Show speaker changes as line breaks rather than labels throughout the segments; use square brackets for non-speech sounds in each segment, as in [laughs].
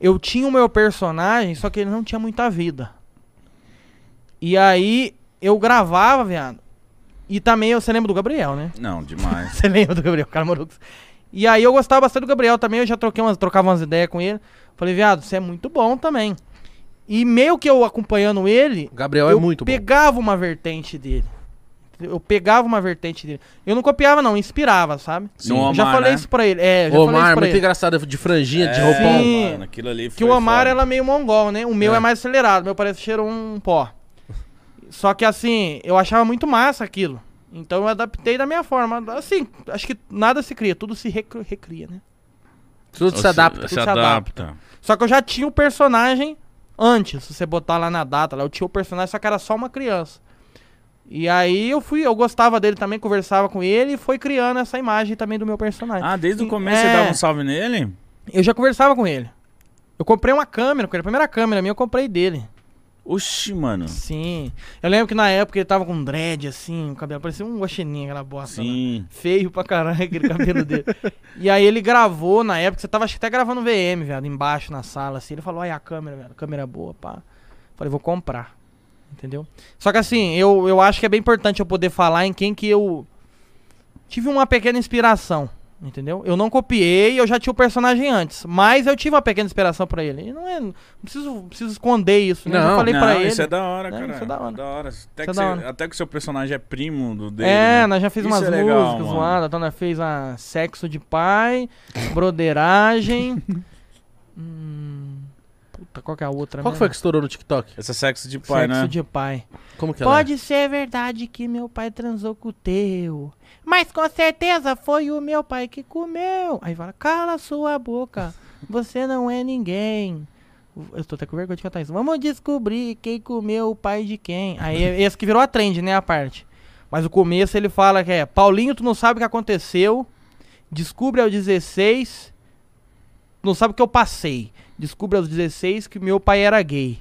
eu tinha o meu personagem, só que ele não tinha muita vida. E aí eu gravava, viado. E também, você lembra do Gabriel, né?
Não, demais. [laughs]
Você lembra do Gabriel, o cara você. E aí eu gostava bastante do Gabriel também, eu já troquei umas, trocava umas ideias com ele. Falei, viado, você é muito bom também. E meio que eu acompanhando ele,
O Gabriel
eu
é muito bom.
pegava uma vertente dele. Eu pegava uma vertente dele. Eu não copiava, não, inspirava, sabe?
No
Eu já
Omar,
falei
né?
isso pra ele. É, já
Omar,
isso pra
muito
ele.
engraçado, de franjinha, de
É,
roupão.
Sim.
mano, aquilo ali
Que
foi
o Amar
foda.
ela é meio mongol, né? O meu é,
É.
mais acelerado, meu parece cheiro um pó. Só que assim, eu achava muito massa aquilo. Então eu adaptei da minha forma. Assim, acho que nada se cria, tudo se recri- recria, né?
Tudo se adapta.
Se
tudo se
adapta.
Só que eu já tinha o personagem antes, se você botar lá na data, lá eu tinha o personagem, só que era só uma criança. E aí eu fui, eu gostava dele também, conversava com ele e foi criando essa imagem também do meu personagem.
Ah, desde o começo
é.
você dava um salve nele?
Eu já conversava com ele. Eu comprei uma câmera com ele, a primeira câmera minha eu comprei dele.
Oxi, mano.
Sim. Eu lembro que na época ele tava com um dread assim, o cabelo parecia um guaxininho, aquela bosta. lá.
Sim.
Feio pra caralho aquele cabelo dele. [laughs] E aí ele gravou na época, você tava acho que até gravando VM, velho, embaixo na sala, assim. Ele falou, olha a câmera, velho, câmera é boa, pá. Falei, vou comprar. Entendeu? Só que assim, eu, eu acho que é bem importante eu poder falar em quem que eu tive uma pequena inspiração. Entendeu? Eu não copiei, eu já tinha o personagem antes. Mas eu tive uma pequena inspiração pra ele. E não é. Não preciso, não preciso esconder isso, né? Eu
Não,
falei
Não,
pra ele.
isso é da hora,
né?
cara.
Isso é da hora.
Da hora. Até,
Isso
que
é
você-
hora.
até que o seu personagem é primo do dele.
É,
né?
nós já fizemos
Isso
umas
é legal,
músicas
mano.
zoadas, então nós fez a Sexo de Pai, Broderagem. hum, [laughs] qual que é a outra?
Qual que foi que estourou no TikTok?
Essa sexo de pai,
Sexo
né?
de Pai.
Como que ela é?
Pode ser verdade que meu pai transou com o teu, mas com certeza foi o meu pai que comeu. Aí fala, cala sua boca, você não é ninguém. Eu tô até com vergonha de cantar isso. Vamos descobrir quem comeu o pai de quem. Aí é esse que virou a trend, né, a parte. Mas o começo ele fala que é, Paulinho, tu não sabe o que aconteceu, descobre aos 16, não sabe o que eu passei. Descobre aos 16 que meu pai era gay.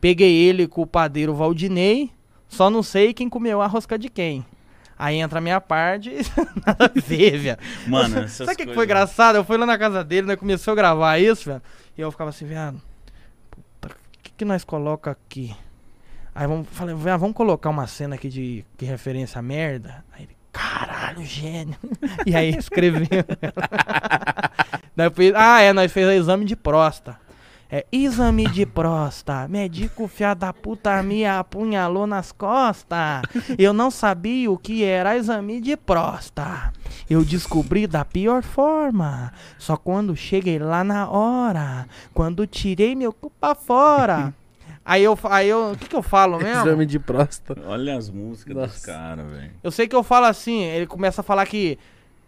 Peguei ele com o padeiro Valdinei, só não sei quem comeu a rosca de quem. Aí entra a minha parte, [laughs] nada a ver, velho.
Mano,
Sabe o que,
coisas-
foi engraçado? Eu fui lá na casa dele, né? Começou a gravar isso, velho. E eu ficava assim, viado. Puta, o que, que nós coloca aqui? Aí vamos, falei, vamos colocar uma cena aqui de, de referência a merda. Aí ele, caralho, gênio. [laughs] e aí escreveu. [laughs] Daí eu fiz, ah, é, nós fez o exame de próstata. É, exame de próstata. Médico fia da puta me apunhalou nas costas. Eu não sabia o que era exame de próstata. Eu descobri da pior forma. Só quando cheguei lá na hora. Quando tirei meu cu pra fora. [laughs] Aí eu, aí eu, o que que eu falo mesmo?
Exame de próstata.
Olha as músicas dos
Nossa.
caras, velho.
Eu sei que eu falo assim, ele começa a falar que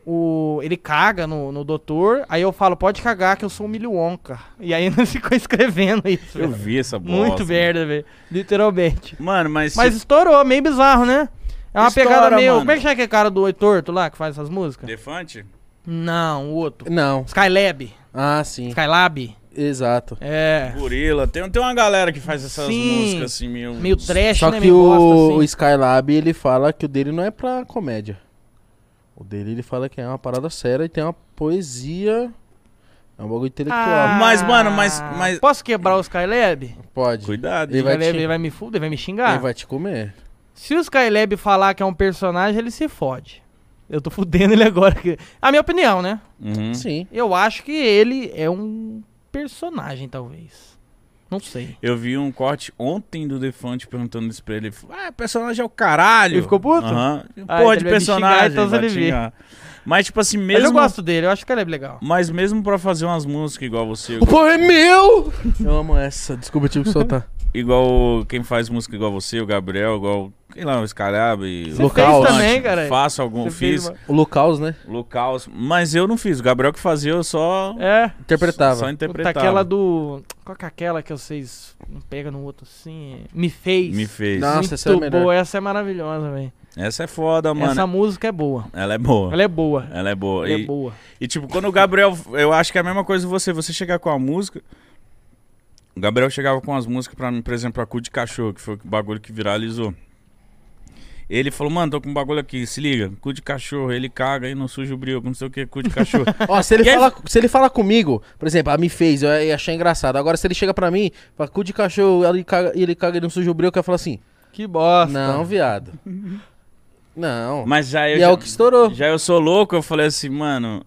o, ele caga no, no doutor, aí eu falo, pode cagar que eu sou um milho Wonka. E aí [laughs] nós ficou escrevendo isso.
Eu
velho.
vi essa bosta.
Muito merda, velho. Literalmente.
Mano, mas...
Mas estourou, meio bizarro, né? É uma
Estoura,
pegada meio.
mano.
Como é que chama aquele cara do Oi Torto lá que faz essas músicas?
Defante?
Não, o outro.
Não.
Skylab.
Ah, sim.
Skylab.
Exato.
É.
Gorila. Tem, tem uma galera que faz essas
Sim.
músicas assim, meio...
Meio trash,
Só
né?
que
meio
o,
bosta,
o
assim.
Skylab, ele fala que o dele não é pra comédia. O dele, ele fala que é uma parada séria e tem uma poesia. É um bagulho intelectual.
Ah,
Mas, mano, mas- mas-
Posso quebrar o Skylab?
Pode.
Cuidado,
Ele vai te-
ele vai me fuder, vai me xingar?
Ele vai te comer.
Se o Skylab falar que é um personagem, ele se fode. Eu tô fudendo ele agora. que- A minha opinião, né?
Uhum.
Sim.
Eu acho que ele é um personagem, talvez. Não sei.
Eu vi um corte ontem do Defante perguntando isso pra ele. Ele falou, Ah, personagem é o caralho.
Ele ficou puto?
Aham.
Ah,
Porra
então
de
xingar,
personagem.
então ele
xingar. Mas, tipo assim,
Mas eu
mesmo.
gosto dele, eu acho que ele é legal.
Mas mesmo pra fazer umas músicas igual você,
O pão é meu! Eu amo essa. Desculpa, eu tive que soltar.
igual quem faz música igual você, o Gabriel, igual, sei lá, o Scalab e
Você
Local,
também, cara.
Faço algum,
Você
fiz
O Lucaus, né?
Lucas, mas eu não fiz. O Gabriel que fazia, eu só
É.
Interpretava.
Só
Puta,
interpretava.
aquela do. Qual que é aquela que vocês não pegam no outro assim? Me fez.
Me fez.
Nossa,
Muito
essa é melhor.
boa, essa é maravilhosa, velho.
Essa é foda, mano.
Essa música é boa.
Ela é boa.
Ela é boa.
Ela é boa.
Ela
E,
é boa.
e, tipo, quando o Gabriel. Eu acho que é a mesma coisa você. Você chegar com a música. O Gabriel chegava com as músicas pra mim, por exemplo, a Cu de Cachorro, que foi o bagulho que viralizou. Ele falou, mano, tô com um bagulho aqui, se liga, cu de cachorro, ele caga e não suja o brioco, não sei o que, cu de [laughs] cachorro.
Ó, se ele,
E aí-
fala, se ele fala comigo, por exemplo, a me fez, eu ia achar engraçado. Agora, se ele chega pra mim, fala, cu de cachorro, ele caga, ele caga e não suja o brioco, eu falo assim,
Que bosta.
não, viado. [laughs] Não.
Mas já eu
e
já,
é o que estourou.
já eu sou louco, eu falei assim, mano.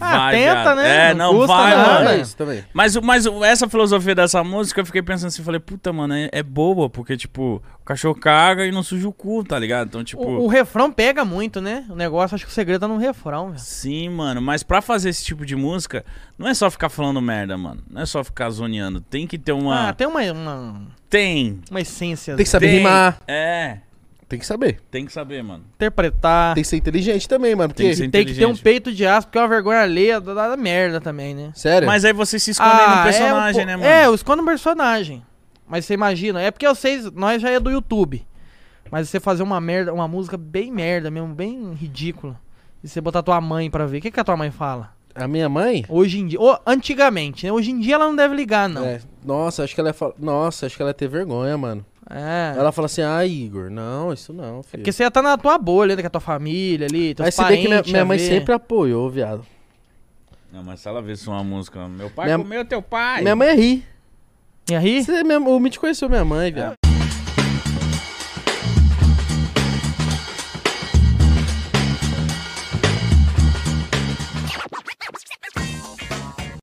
Ah,
vai,
tenta,
viado.
né?
É,
Não
não, vai,
nada.
mano.
é isso também.
Mas, o- mas o- essa filosofia dessa música, eu fiquei pensando assim, falei, puta, mano, é, é boba, porque, tipo, o cachorro caga e não suja o cu, tá ligado? Então, tipo.
O, o refrão pega muito, né? O negócio, acho que o segredo tá no refrão, velho.
Sim, mano, mas pra fazer esse tipo de música, não é só ficar falando merda, mano. Não é só ficar zoneando. Tem que ter uma.
Ah, tem uma, uma,
Tem.
uma essência.
Tem que saber
tem.
rimar.
É,
Tem que saber.
tem que saber, mano.
Interpretar.
Tem que ser inteligente também, mano.
Tem
Porque,
que ser
Tem que ter um
inteligente.
peito de aço, porque é uma vergonha alheia da, da merda também, né?
sério.
Mas aí você se esconde aí no personagem,
é, um
né,
po-
mano?
É, eu escondo no personagem. Mas você imagina, é porque vocês, nós já é do YouTube. Mas você fazer uma merda, uma música bem merda mesmo, bem ridícula. E você botar tua mãe pra ver. O que, que a tua mãe fala?
A minha mãe...
Hoje em dia. Ou, antigamente, né? Hoje em dia ela não deve ligar, não. É.
É, nossa, acho que ela ia falar... Nossa, acho que ela ia ter vergonha, mano. Ela fala assim, ah, Igor, não, isso não,
É
filho.
porque você ia estar na tua bolha, né? Com a tua família ali, teus
Mas se vê que minha, minha mãe
ver.
sempre apoiou, viado.
Não, mas se ela visse uma música, meu pai
Minha-
comeu teu pai.
Minha mãe ri.
Ia rir?
Você, minha, o Mitch conheceu minha mãe, viado.